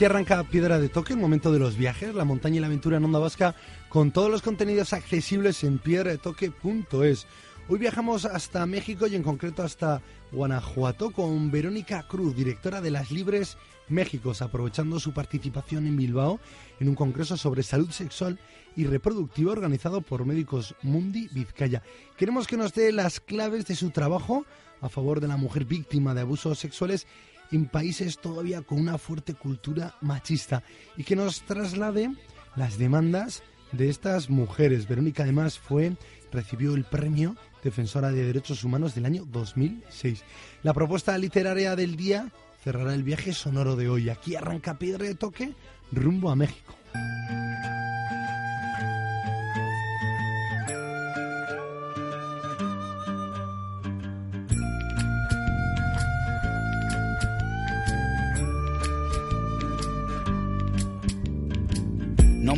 Aquí arranca Piedra de Toque, el momento de los viajes, la montaña y la aventura en Onda Vasca, con todos los contenidos accesibles en piedradetoque.es. Hoy viajamos hasta México y en concreto hasta Guanajuato con Verónica Cruz, directora de Las Libres Méxicos, aprovechando su participación en Bilbao en un congreso sobre salud sexual y reproductiva organizado por Médicos Mundi Vizcaya. Queremos que nos dé las claves de su trabajo a favor de la mujer víctima de abusos sexuales en países todavía con una fuerte cultura machista y que nos traslade las demandas de estas mujeres. Verónica además fue recibió el premio Defensora de Derechos Humanos del año 2006. La propuesta literaria del día cerrará el viaje sonoro de hoy. Aquí arranca Piedra de Toque rumbo a México.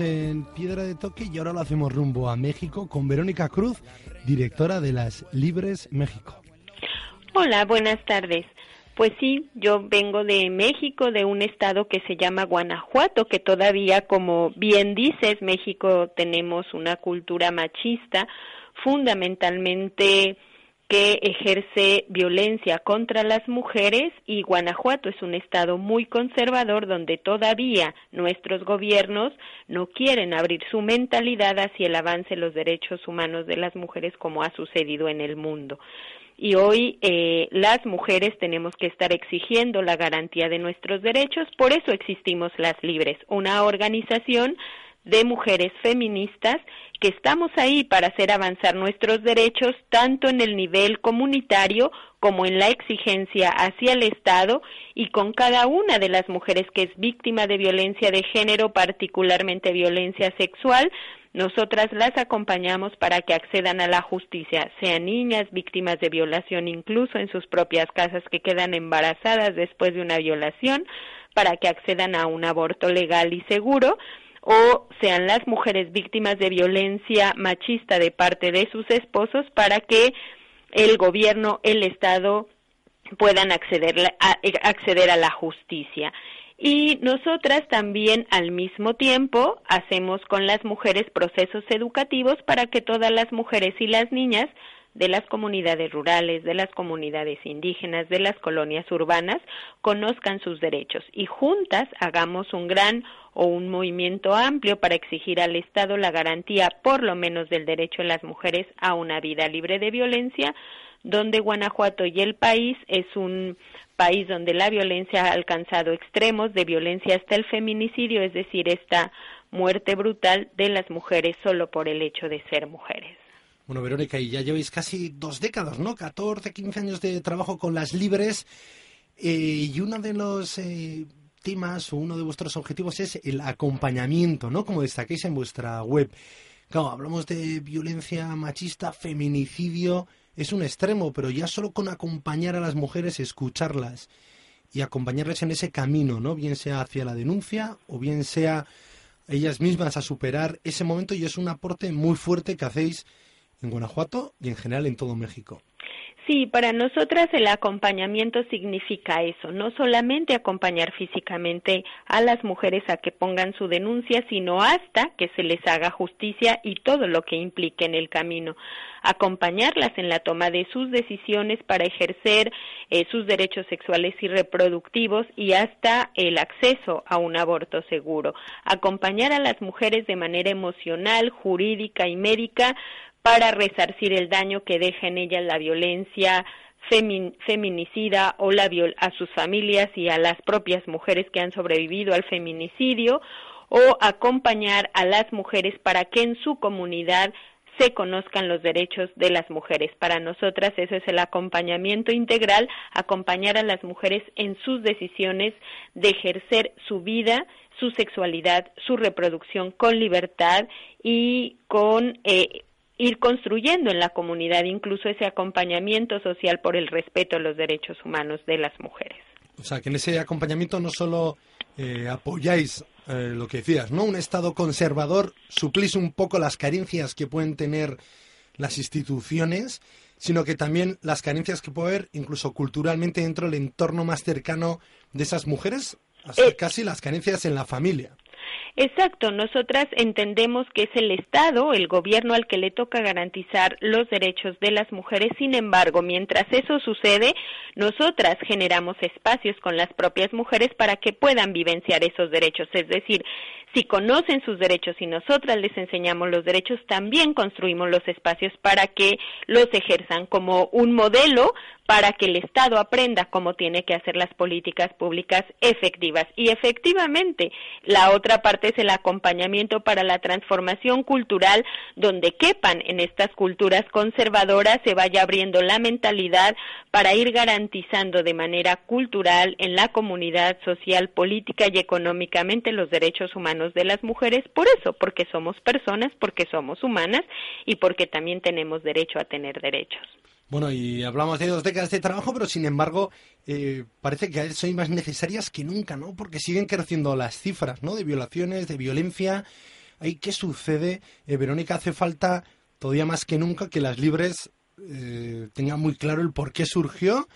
En Piedra de Toque y ahora lo hacemos rumbo a México con Verónica Cruz, directora de Las Libres México. Hola, buenas tardes. Pues sí, yo vengo de México, de un estado que se llama Guanajuato, que todavía, como bien dices, México tenemos una cultura machista, fundamentalmente que ejerce violencia contra las mujeres y Guanajuato es un estado muy conservador donde todavía nuestros gobiernos no quieren abrir su mentalidad hacia el avance de los derechos humanos de las mujeres como ha sucedido en el mundo. Y hoy eh, las mujeres tenemos que estar exigiendo la garantía de nuestros derechos, por eso existimos las Libres, una organización de mujeres feministas que estamos ahí para hacer avanzar nuestros derechos tanto en el nivel comunitario como en la exigencia hacia el Estado y con cada una de las mujeres que es víctima de violencia de género, particularmente violencia sexual, nosotras las acompañamos para que accedan a la justicia, sean niñas víctimas de violación incluso en sus propias casas que quedan embarazadas después de una violación, para que accedan a un aborto legal y seguro, o sean las mujeres víctimas de violencia machista de parte de sus esposos para que el gobierno, el Estado puedan acceder a, acceder a la justicia. Y nosotras también al mismo tiempo hacemos con las mujeres procesos educativos para que todas las mujeres y las niñas de las comunidades rurales, de las comunidades indígenas, de las colonias urbanas, conozcan sus derechos y juntas hagamos un gran o un movimiento amplio para exigir al Estado la garantía por lo menos del derecho de las mujeres a una vida libre de violencia, donde Guanajuato y el país es un país donde la violencia ha alcanzado extremos de violencia hasta el feminicidio, es decir, esta muerte brutal de las mujeres solo por el hecho de ser mujeres. Bueno, Verónica, y ya lleváis casi dos décadas, ¿no? 14, 15 años de trabajo con las libres. Eh, y uno de los eh, temas o uno de vuestros objetivos es el acompañamiento, ¿no? Como destaquéis en vuestra web. Claro, hablamos de violencia machista, feminicidio, es un extremo, pero ya solo con acompañar a las mujeres, escucharlas y acompañarles en ese camino, ¿no? Bien sea hacia la denuncia o bien sea ellas mismas a superar ese momento y es un aporte muy fuerte que hacéis en Guanajuato y en general en todo México. Sí, para nosotras el acompañamiento significa eso, no solamente acompañar físicamente a las mujeres a que pongan su denuncia, sino hasta que se les haga justicia y todo lo que implique en el camino. Acompañarlas en la toma de sus decisiones para ejercer eh, sus derechos sexuales y reproductivos y hasta el acceso a un aborto seguro. Acompañar a las mujeres de manera emocional, jurídica y médica para resarcir el daño que deja en ellas la violencia feminicida o la a sus familias y a las propias mujeres que han sobrevivido al feminicidio o acompañar a las mujeres para que en su comunidad se conozcan los derechos de las mujeres. Para nosotras eso es el acompañamiento integral, acompañar a las mujeres en sus decisiones de ejercer su vida, su sexualidad, su reproducción con libertad y con eh, ir construyendo en la comunidad incluso ese acompañamiento social por el respeto a los derechos humanos de las mujeres. O sea, que en ese acompañamiento no solo eh, apoyáis eh, lo que decías, ¿no? Un Estado conservador, suplís un poco las carencias que pueden tener las instituciones, sino que también las carencias que puede haber incluso culturalmente dentro del entorno más cercano de esas mujeres, hasta eh, casi las carencias en la familia. Exacto, nosotras entendemos que es el Estado, el gobierno al que le toca garantizar los derechos de las mujeres. Sin embargo, mientras eso sucede, nosotras generamos espacios con las propias mujeres para que puedan vivenciar esos derechos. Es decir, si conocen sus derechos y nosotras les enseñamos los derechos, también construimos los espacios para que los ejerzan como un modelo para que el Estado aprenda cómo tiene que hacer las políticas públicas efectivas. Y efectivamente, la otra parte es el acompañamiento para la transformación cultural, donde quepan en estas culturas conservadoras, se vaya abriendo la mentalidad para ir garantizando de manera cultural en la comunidad social, política y económicamente los derechos humanos de las mujeres, por eso, porque somos personas, porque somos humanas y porque también tenemos derecho a tener derechos. Bueno, y hablamos de dos décadas de trabajo, pero sin embargo, eh, parece que son más necesarias que nunca, ¿no? Porque siguen creciendo las cifras, ¿no? De violaciones, de violencia. ¿Qué sucede? Eh, Verónica, hace falta todavía más que nunca que las libres eh, tengan muy claro el por qué surgió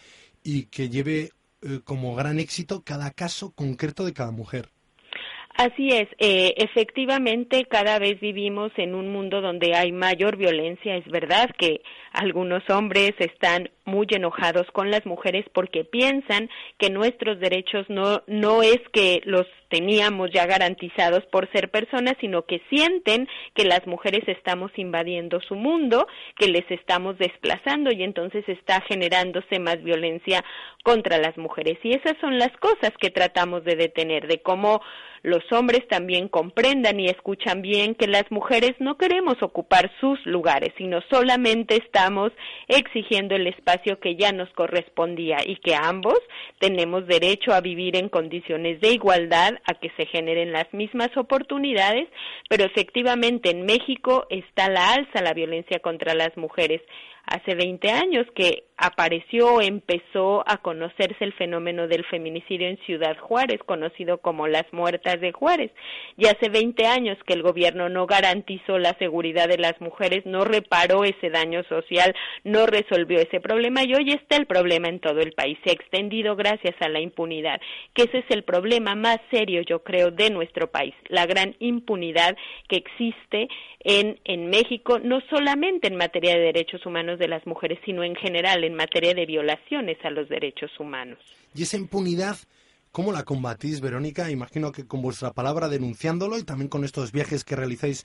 y que lleve como gran éxito cada caso concreto de cada mujer. Así es, eh, efectivamente cada vez vivimos en un mundo donde hay mayor violencia. Es verdad que algunos hombres están muy enojados con las mujeres porque piensan que nuestros derechos no, no es que los teníamos ya garantizados por ser personas, sino que sienten que las mujeres estamos invadiendo su mundo, que les estamos desplazando y entonces está generándose más violencia contra las mujeres. Y esas son las cosas que tratamos de detener, de cómo los hombres también comprendan y escuchan bien que las mujeres no queremos ocupar sus lugares, sino solamente estamos exigiendo el espacio que ya nos correspondía y que ambos tenemos derecho a vivir en condiciones de igualdad, a que se generen las mismas oportunidades, pero efectivamente en México está la alza la violencia contra las mujeres. Hace 20 años que apareció, empezó a conocerse el fenómeno del feminicidio en Ciudad Juárez, conocido como las muertas de Juárez. Ya hace 20 años que el gobierno no garantizó la seguridad de las mujeres, no reparó ese daño social, no resolvió ese problema y hoy está el problema en todo el país. Se ha extendido gracias a la impunidad, que ese es el problema más serio, yo creo, de nuestro país, la gran impunidad que existe en, en México, no solamente en materia de derechos humanos de las mujeres, sino en general en materia de violaciones a los derechos humanos. Y esa impunidad, ¿cómo la combatís, Verónica? Imagino que con vuestra palabra denunciándolo y también con estos viajes que realizáis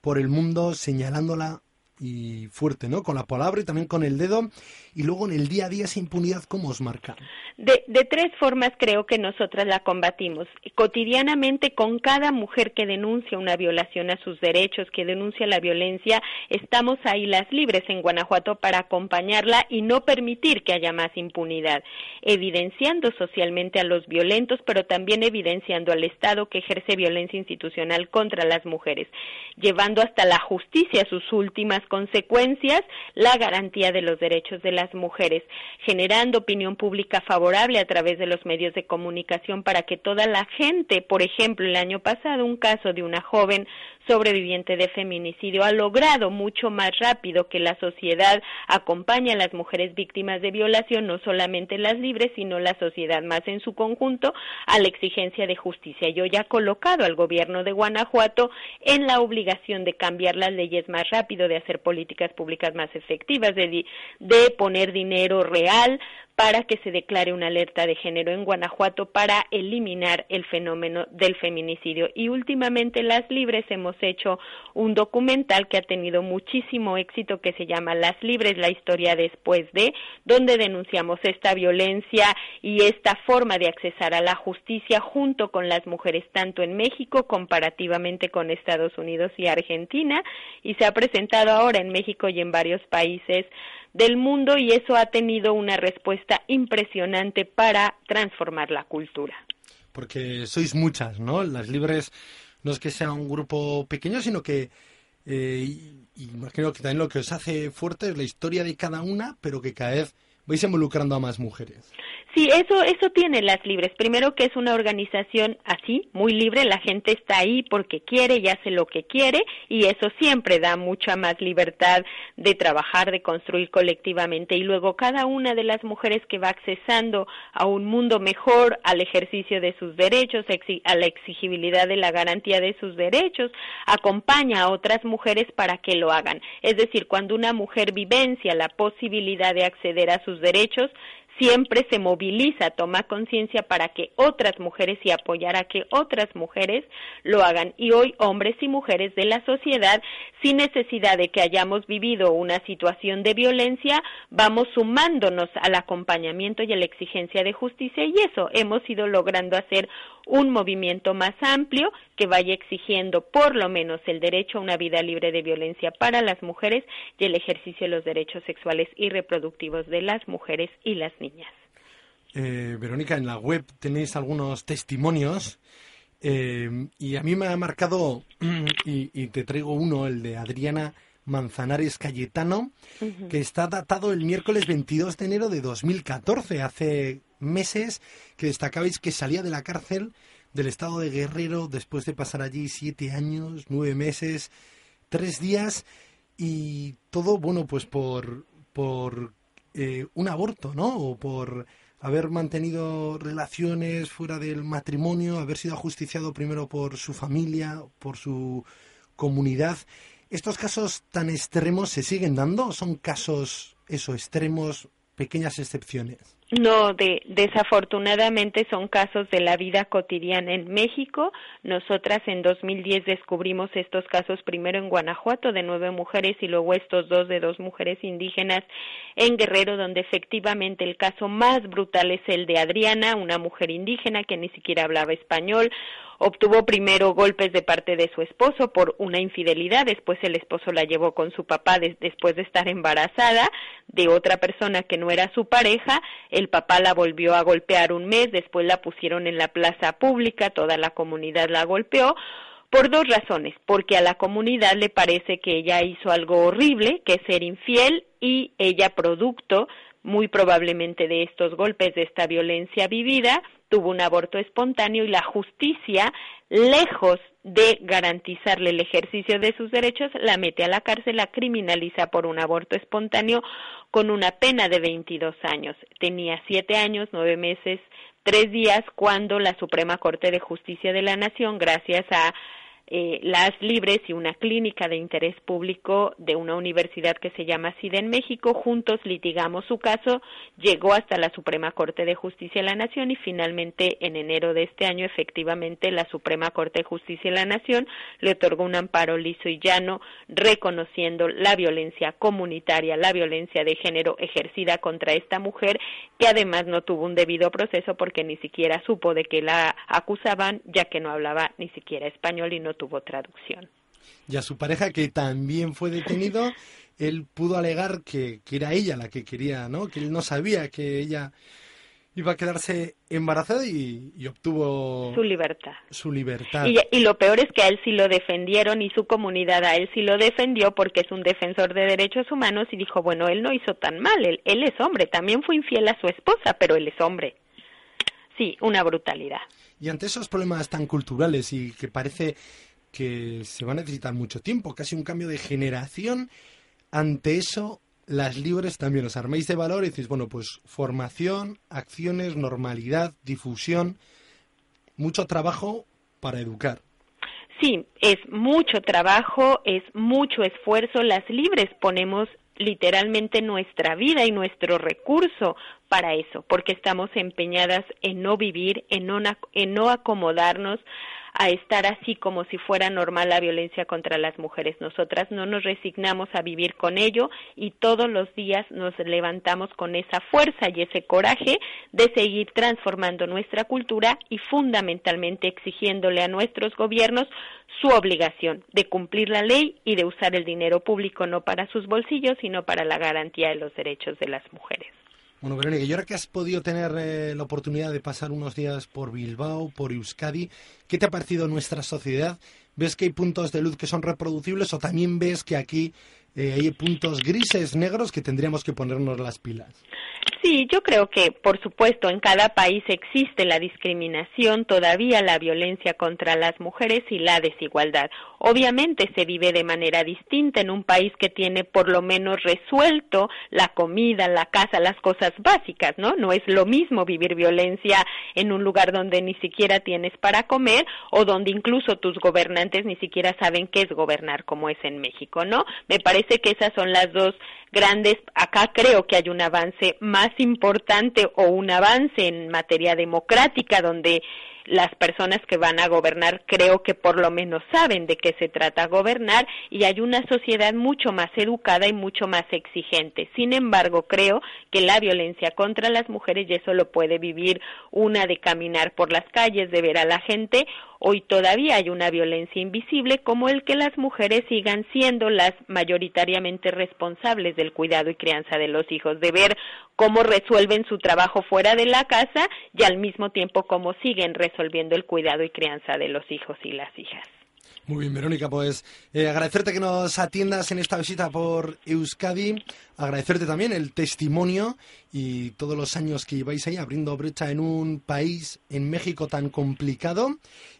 por el mundo señalándola y fuerte, ¿no? Con la palabra y también con el dedo. Y luego en el día a día esa impunidad, ¿cómo os marca? De, de tres formas creo que nosotras la combatimos. Cotidianamente con cada mujer que denuncia una violación a sus derechos, que denuncia la violencia, estamos ahí las libres en Guanajuato para acompañarla y no permitir que haya más impunidad, evidenciando socialmente a los violentos, pero también evidenciando al Estado que ejerce violencia institucional contra las mujeres, llevando hasta la justicia sus últimas consecuencias la garantía de los derechos de las mujeres, generando opinión pública favorable a través de los medios de comunicación para que toda la gente, por ejemplo, el año pasado un caso de una joven sobreviviente de feminicidio ha logrado mucho más rápido que la sociedad acompañe a las mujeres víctimas de violación, no solamente las libres, sino la sociedad más en su conjunto, a la exigencia de justicia. Yo ya he colocado al gobierno de Guanajuato en la obligación de cambiar las leyes más rápido, de hacer políticas públicas más efectivas, de, de poner dinero real para que se declare una alerta de género en Guanajuato para eliminar el fenómeno del feminicidio. Y últimamente las Libres hemos hecho un documental que ha tenido muchísimo éxito que se llama Las Libres, la historia después de, donde denunciamos esta violencia y esta forma de accesar a la justicia junto con las mujeres tanto en México comparativamente con Estados Unidos y Argentina y se ha presentado ahora en México y en varios países del mundo y eso ha tenido una respuesta impresionante para transformar la cultura. Porque sois muchas, ¿no? Las libres no es que sea un grupo pequeño, sino que eh, imagino que también lo que os hace fuerte es la historia de cada una, pero que cada vez vais involucrando a más mujeres. Sí, eso, eso tiene las libres. Primero que es una organización así, muy libre, la gente está ahí porque quiere y hace lo que quiere y eso siempre da mucha más libertad de trabajar, de construir colectivamente y luego cada una de las mujeres que va accesando a un mundo mejor, al ejercicio de sus derechos, a la exigibilidad de la garantía de sus derechos, acompaña a otras mujeres para que lo hagan. Es decir, cuando una mujer vivencia la posibilidad de acceder a sus derechos, siempre se moviliza, toma conciencia para que otras mujeres y apoyar a que otras mujeres lo hagan. Y hoy hombres y mujeres de la sociedad, sin necesidad de que hayamos vivido una situación de violencia, vamos sumándonos al acompañamiento y a la exigencia de justicia y eso hemos ido logrando hacer un movimiento más amplio que vaya exigiendo por lo menos el derecho a una vida libre de violencia para las mujeres y el ejercicio de los derechos sexuales y reproductivos de las mujeres y las niñas. Eh, Verónica, en la web tenéis algunos testimonios eh, y a mí me ha marcado, y, y, te traigo uno, el de Adriana Manzanares Cayetano, que está datado el miércoles 22 de enero de 2014, hace meses que destacabais que salía de la cárcel del estado de Guerrero después de pasar allí siete años, nueve meses, tres días y todo, bueno, pues por, por eh, un aborto, ¿no? O por haber mantenido relaciones fuera del matrimonio, haber sido ajusticiado primero por su familia, por su comunidad. ¿Estos casos tan extremos se siguen dando? ¿Son casos, eso, extremos, pequeñas excepciones? No, de, desafortunadamente son casos de la vida cotidiana en México. Nosotras en 2010 descubrimos estos casos primero en Guanajuato de nueve mujeres y luego estos dos de dos mujeres indígenas en Guerrero, donde efectivamente el caso más brutal es el de Adriana, una mujer indígena que ni siquiera hablaba español obtuvo primero golpes de parte de su esposo por una infidelidad, después el esposo la llevó con su papá después de estar embarazada de otra persona que no era su pareja, el papá la volvió a golpear un mes, después la pusieron en la plaza pública, toda la comunidad la golpeó, por dos razones, porque a la comunidad le parece que ella hizo algo horrible, que es ser infiel, y ella producto muy probablemente de estos golpes, de esta violencia vivida, tuvo un aborto espontáneo y la justicia, lejos de garantizarle el ejercicio de sus derechos, la mete a la cárcel, la criminaliza por un aborto espontáneo con una pena de 22 años. Tenía siete años, nueve meses, tres días cuando la Suprema Corte de Justicia de la Nación, gracias a eh, las Libres y una clínica de interés público de una universidad que se llama SIDA en México. Juntos litigamos su caso, llegó hasta la Suprema Corte de Justicia de la Nación y finalmente en enero de este año efectivamente la Suprema Corte de Justicia de la Nación le otorgó un amparo liso y llano reconociendo la violencia comunitaria, la violencia de género ejercida contra esta mujer que además no tuvo un debido proceso porque ni siquiera supo de que la acusaban ya que no hablaba ni siquiera español y no tuvo traducción. Y a su pareja, que también fue detenido, él pudo alegar que, era ella la que quería, ¿no? Que él no sabía que ella iba a quedarse embarazada y, obtuvo su libertad. Su libertad. Y, lo peor es que a él sí lo defendieron y su comunidad a él sí lo defendió porque es un defensor de derechos humanos y dijo, bueno, él no hizo tan mal, él, él es hombre, también fue infiel a su esposa, pero él es hombre. Sí, una brutalidad. Y ante esos problemas tan culturales y que parece que se va a necesitar mucho tiempo, casi un cambio de generación. Ante eso, las libres también os arméis de valor y decís, bueno, pues formación, acciones, normalidad, difusión, mucho trabajo para educar. Sí, es mucho trabajo, es mucho esfuerzo. Las libres ponemos literalmente nuestra vida y nuestro recurso para eso, porque estamos empeñadas en no vivir, en no, en no acomodarnos a estar así como si fuera normal la violencia contra las mujeres. Nosotras no nos resignamos a vivir con ello y todos los días nos levantamos con esa fuerza y ese coraje de seguir transformando nuestra cultura y fundamentalmente exigiéndole a nuestros gobiernos su obligación de cumplir la ley y de usar el dinero público no para sus bolsillos, sino para la garantía de los derechos de las mujeres. Bueno, Verónica, y ahora que has podido tener eh, la oportunidad de pasar unos días por Bilbao, por Euskadi, ¿qué te ha parecido nuestra sociedad? ¿Ves que hay puntos de luz que son reproducibles o también ves que aquí eh, hay puntos grises, negros, que tendríamos que ponernos las pilas? Sí, yo creo que, por supuesto, en cada país existe la discriminación, todavía la violencia contra las mujeres y la desigualdad. Obviamente se vive de manera distinta en un país que tiene por lo menos resuelto la comida, la casa, las cosas básicas, ¿no? No es lo mismo vivir violencia en un lugar donde ni siquiera tienes para comer o donde incluso tus gobernantes ni siquiera saben qué es gobernar como es en México, ¿no? Me parece que esas son las dos grandes. Acá creo que hay un avance más importante o un avance en materia democrática donde las personas que van a gobernar creo que por lo menos saben de qué se trata gobernar y hay una sociedad mucho más educada y mucho más exigente. Sin embargo, creo que la violencia contra las mujeres, y eso lo puede vivir una de caminar por las calles, de ver a la gente, hoy todavía hay una violencia invisible como el que las mujeres sigan siendo las mayoritariamente responsables del cuidado y crianza de los hijos, de ver cómo resuelven su trabajo fuera de la casa y al mismo tiempo cómo siguen resolviendo el cuidado y crianza de los hijos y las hijas. Muy bien, Verónica, pues eh, agradecerte que nos atiendas en esta visita por Euskadi, agradecerte también el testimonio y todos los años que lleváis ahí abriendo brecha en un país, en México, tan complicado.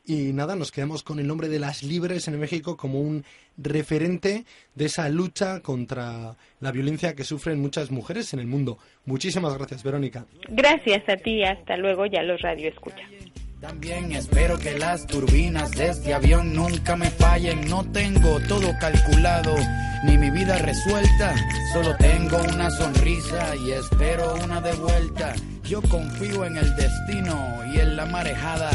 Y nada, nos quedamos con el nombre de las libres en México como un referente de esa lucha contra la violencia que sufren muchas mujeres en el mundo. Muchísimas gracias, Verónica. Gracias a ti, hasta luego, ya los radio escucha. También espero que las turbinas de este avión nunca me fallen. No tengo todo calculado, ni mi vida resuelta. Solo tengo una sonrisa y espero una de vuelta. Yo confío en el destino y en la marejada.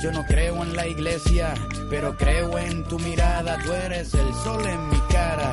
Yo no creo en la iglesia, pero creo en tu mirada. Tú eres el sol en mi cara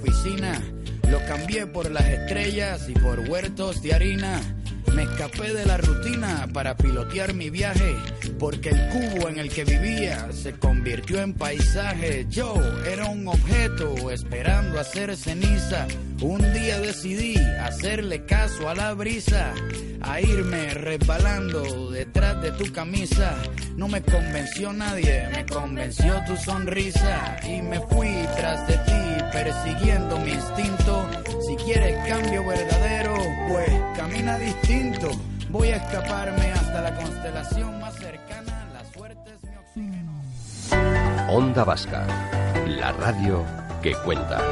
oficina lo cambié por las estrellas y por huertos de harina. Me escapé de la rutina para pilotear mi viaje, porque el cubo en el que vivía se convirtió en paisaje. Yo era un objeto esperando hacer ceniza. Un día decidí hacerle caso a la brisa, a irme resbalando detrás de tu camisa. No me convenció nadie, me convenció tu sonrisa y me fui tras de ti persiguiendo mi instinto. Si quieres cambio verdadero, pues camina distinto. Voy a escaparme hasta la constelación más cercana. Onda Vasca, la radio que cuenta.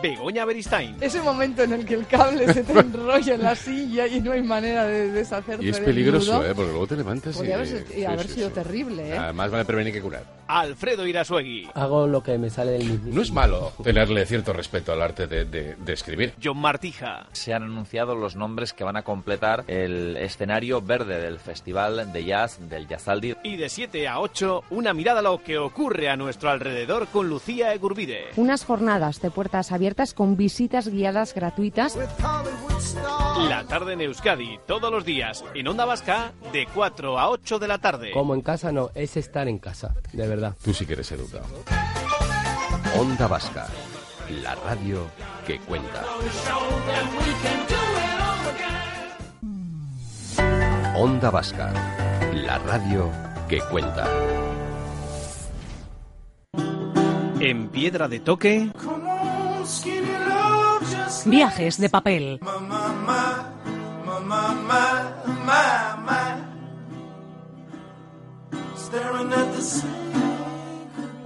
Begoña Beristain. Ese momento en el que el cable se te enrolla en la silla y no hay manera de deshacerse Y es del peligroso, nudo, ¿eh? Porque luego te levantas y... Podría haber, y sí, haber sí, sido sí. terrible, ¿eh? Además vale prevenir que curar. Alfredo Irasuegui. Hago lo que me sale del mismo. No es malo tenerle cierto respeto al arte de, de- de escribir. John Martija. se han anunciado los nombres que van a completar el escenario verde del Festival de Jazz del Jazzaldi. Y de 7 a 8, una mirada a lo que ocurre a nuestro alrededor con Lucía Egurbide. Unas jornadas de puertas abiertas con visitas guiadas gratuitas. La tarde en Euskadi, todos los días, en Onda Vasca, de 4 a 8 de la tarde. Como en casa no, es estar en casa, de verdad. Tú sí que eres educado. Onda Vasca, la radio que cuenta. Onda Vasca, la radio que cuenta. En Piedra de Toque, Viajes de papel.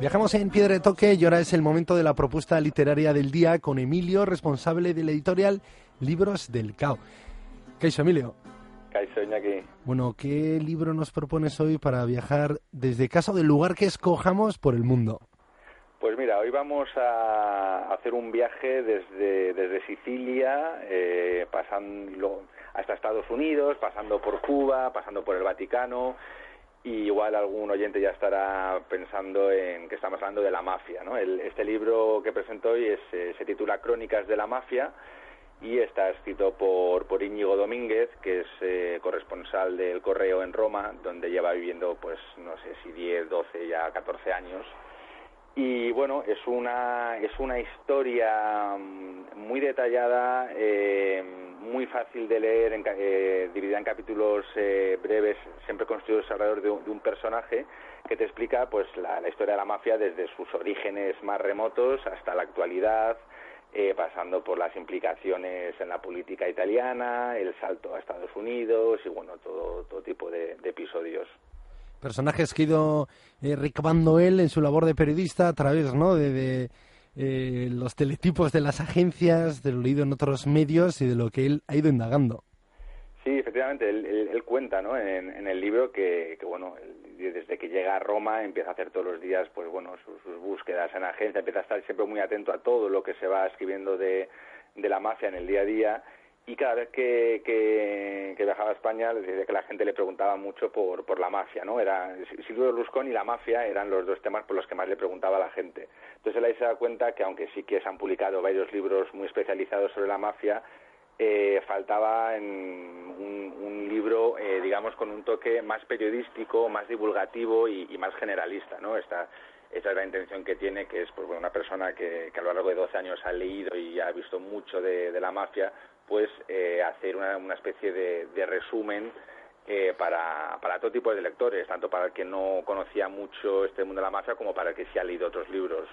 Viajamos en Piedra de Toque y ahora es el momento de la propuesta literaria del día con Emilio, responsable de la editorial Libros del Cao. ¿Qué hizo Emilio? Iñaki. Bueno, ¿qué libro nos propones hoy para viajar desde casa o del lugar que escojamos por el mundo? Pues mira, hoy vamos a hacer un viaje desde, desde Sicilia, eh, pasando hasta Estados Unidos, pasando por Cuba, pasando por el Vaticano, y igual algún oyente ya estará pensando en que estamos hablando de la mafia. ¿no? Este libro que presento hoy es, eh, se titula Crónicas de la Mafia y está escrito por, por Íñigo Domínguez, que es eh, corresponsal del Correo en Roma, donde lleva viviendo, pues no sé si 10, 12, ya 14 años. Y bueno, es una, es una historia mm, muy detallada, eh, muy fácil de leer, en eh, dividida en capítulos eh, breves, siempre construidos alrededor de un, de un personaje que te explica pues la, historia de la mafia desde sus orígenes más remotos hasta la actualidad, eh, pasando por las implicaciones en la política italiana, el salto a Estados Unidos y bueno, todo, todo tipo de- de episodios. Personajes que ha ido eh, recabando él en su labor de periodista a través ¿no? de, de, eh, los teletipos de las agencias, de lo leído en otros medios y de lo que él ha ido indagando. Sí, efectivamente, él, él- él cuenta ¿no? en, en el libro que, que, bueno, desde que llega a Roma empieza a hacer todos los días pues bueno sus, sus búsquedas en agencia, empieza a estar siempre muy atento a todo lo que se va escribiendo de, de la mafia en el día a día y cada vez que, que, que viajaba a España les decía que la gente le preguntaba mucho por, por la mafia, ¿no? Era Silvio Berlusconi y la mafia eran los dos temas por los que más le preguntaba a la gente. Entonces él ahí se da cuenta que aunque sí que se han publicado varios libros muy especializados sobre la mafia, eh, faltaba en un, libro, eh, digamos, con un toque más periodístico, más divulgativo y, más generalista, ¿no? Esta, esta es la intención que tiene, que es pues, una persona que, que a lo largo de 12 años ha leído y ha visto mucho de, de la mafia, pues eh, hacer una, una especie de, de resumen eh, para, para todo tipo de lectores, tanto para el que no conocía mucho este mundo de la mafia como para el que sí ha leído otros libros.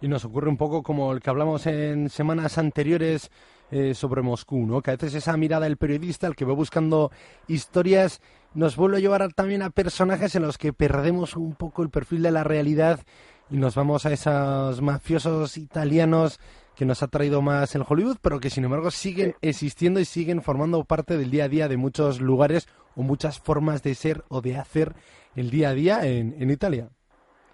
Y nos ocurre un poco como el que hablamos en semanas anteriores eh, sobre Moscú, ¿no? Que a veces esa mirada del periodista, el que va buscando historias, nos vuelve a llevar también a personajes en los que perdemos un poco el perfil de la realidad y nos vamos a esos mafiosos italianos que nos ha traído más el Hollywood, pero que sin embargo siguen existiendo y siguen formando parte del día a día de muchos lugares o muchas formas de ser o de hacer el día a día en, en Italia.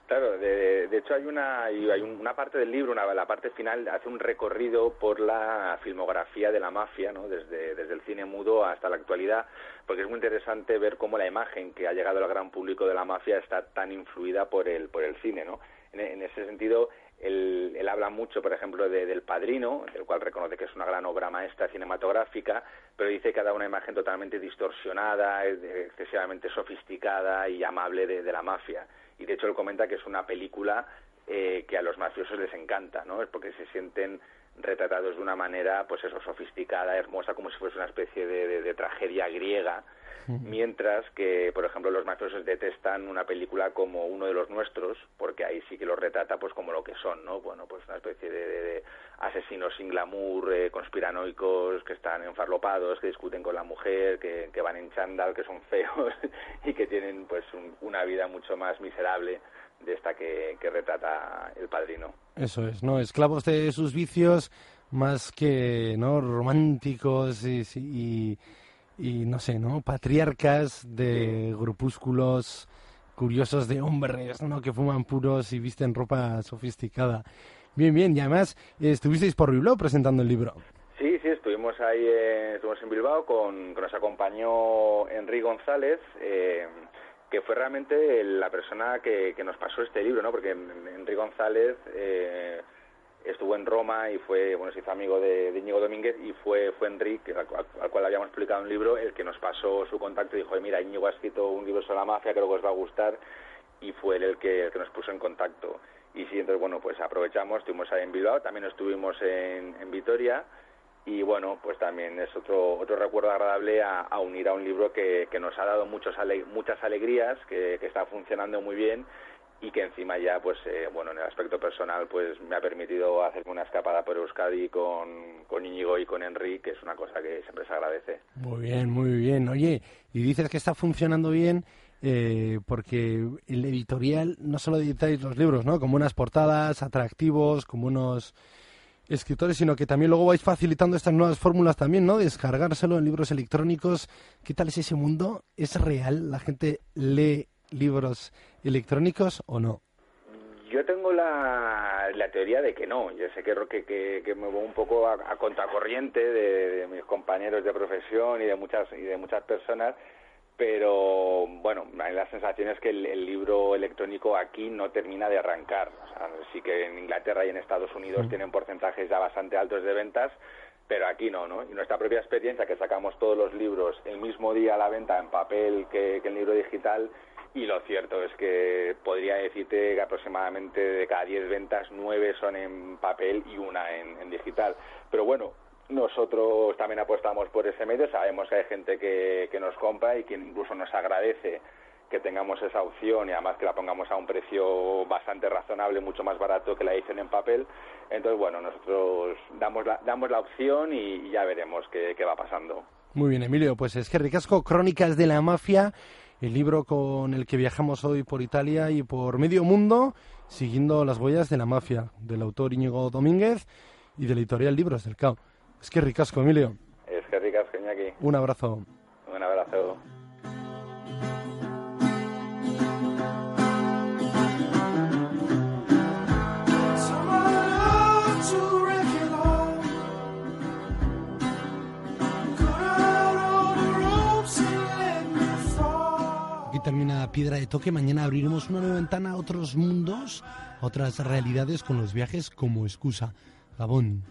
Claro, de, de hecho hay una hay una parte del libro, una, la parte final hace un recorrido por la filmografía de la mafia, ¿no? Desde desde el cine mudo hasta la actualidad, porque es muy interesante ver cómo la imagen que ha llegado al gran público de la mafia está tan influida por el por el cine, ¿no? En, ese sentido, él, él, habla mucho, por ejemplo, de, del Padrino, del cual reconoce que es una gran obra maestra cinematográfica, pero dice que dado una imagen totalmente distorsionada, excesivamente sofisticada y amable de, de la mafia. Y de hecho él comenta que es una película eh, que a los mafiosos les encanta, ¿no? Es porque se sienten retratados de una manera, pues eso, sofisticada, hermosa, como si fuese una especie de, de tragedia griega mientras que, por ejemplo, los mafiosos detestan una película como uno de los nuestros, porque ahí sí que los retrata pues como lo que son, ¿no? Bueno, pues una especie de, asesinos sin glamour, eh, conspiranoicos, que están enfarlopados, que discuten con la mujer, que, van en chándal, que son feos y que tienen pues una vida mucho más miserable de esta que, que retrata el padrino. Eso es, ¿no? Esclavos de sus vicios más que, ¿no? Románticos y, y y no sé, ¿no? Patriarcas de grupúsculos curiosos de hombres, ¿no? Que fuman puros y visten ropa sofisticada. Bien, bien, y además estuvisteis por Bilbao presentando el libro. Sí, sí, estuvimos ahí, eh, estuvimos en Bilbao con, nos acompañó Enrique González, eh, que fue realmente la persona que, que, nos pasó este libro, ¿no? Porque Enrique González eh, estuvo en Roma y fue, bueno, se hizo amigo de, Íñigo Domínguez y fue, fue Enrique, al, cual habíamos publicado un libro, el que nos pasó su contacto y dijo, mira, Íñigo ha escrito un libro sobre la mafia, creo que os va a gustar, y fue él el que, el que nos puso en contacto. Y sí, entonces, bueno, pues aprovechamos, estuvimos ahí en Bilbao, también estuvimos en, en Vitoria, y bueno, pues también es otro, otro recuerdo agradable a, unir a un libro que, que nos ha dado muchos muchas alegrías, que está funcionando muy bien y que encima ya pues eh, bueno en el aspecto personal pues me ha permitido hacerme una escapada por Euskadi con, con Íñigo y con Enrique que es una cosa que siempre se agradece muy bien muy bien oye y dices que está funcionando bien eh, porque el editorial no solo editáis los libros no como unas portadas atractivos como unos escritores, sino que también luego vais facilitando estas nuevas fórmulas también, ¿no? Descargárselo en libros electrónicos. ¿Qué tal es ese mundo? ¿Es real? ¿La gente lee libros electrónicos o no? Yo tengo la, la teoría de que no. Yo sé que, que, que, me voy un poco a, contracorriente de, mis compañeros de profesión y de muchas y de muchas personas, pero bueno, la sensación es que el, libro electrónico aquí no termina de arrancar. O sea, sí que en Inglaterra y en Estados Unidos tienen porcentajes ya bastante altos de ventas, pero aquí no, ¿no? Y nuestra propia experiencia, que sacamos todos los libros el mismo día a la venta en papel que, que el libro digital, y lo cierto es que podría decirte que aproximadamente de cada 10 ventas, 9 son en papel y una en, digital. Pero bueno, nosotros también apostamos por ese medio, sabemos que hay gente que, que nos compra y que incluso nos agradece que tengamos esa opción y además que la pongamos a un precio bastante razonable, mucho más barato que la dicen en papel. Entonces, bueno, nosotros damos la, damos la opción y, ya veremos qué, qué va pasando. Muy bien, Emilio, pues es que ricasco, Crónicas de la Mafia el libro con el que viajamos hoy por Italia y por medio mundo, siguiendo las huellas de la mafia, del autor Íñigo Domínguez y del editorial Libros del Cao. Es que ricasco, Emilio. Es que ricasco, Iñaki. Un abrazo. Un abrazo. Termina Piedra de Toque. Mañana abriremos una nueva ventana a otros mundos, otras realidades con los viajes como excusa. Gabón.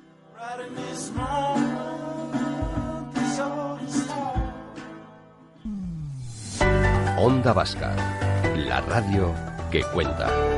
Onda Vasca, la radio que cuenta.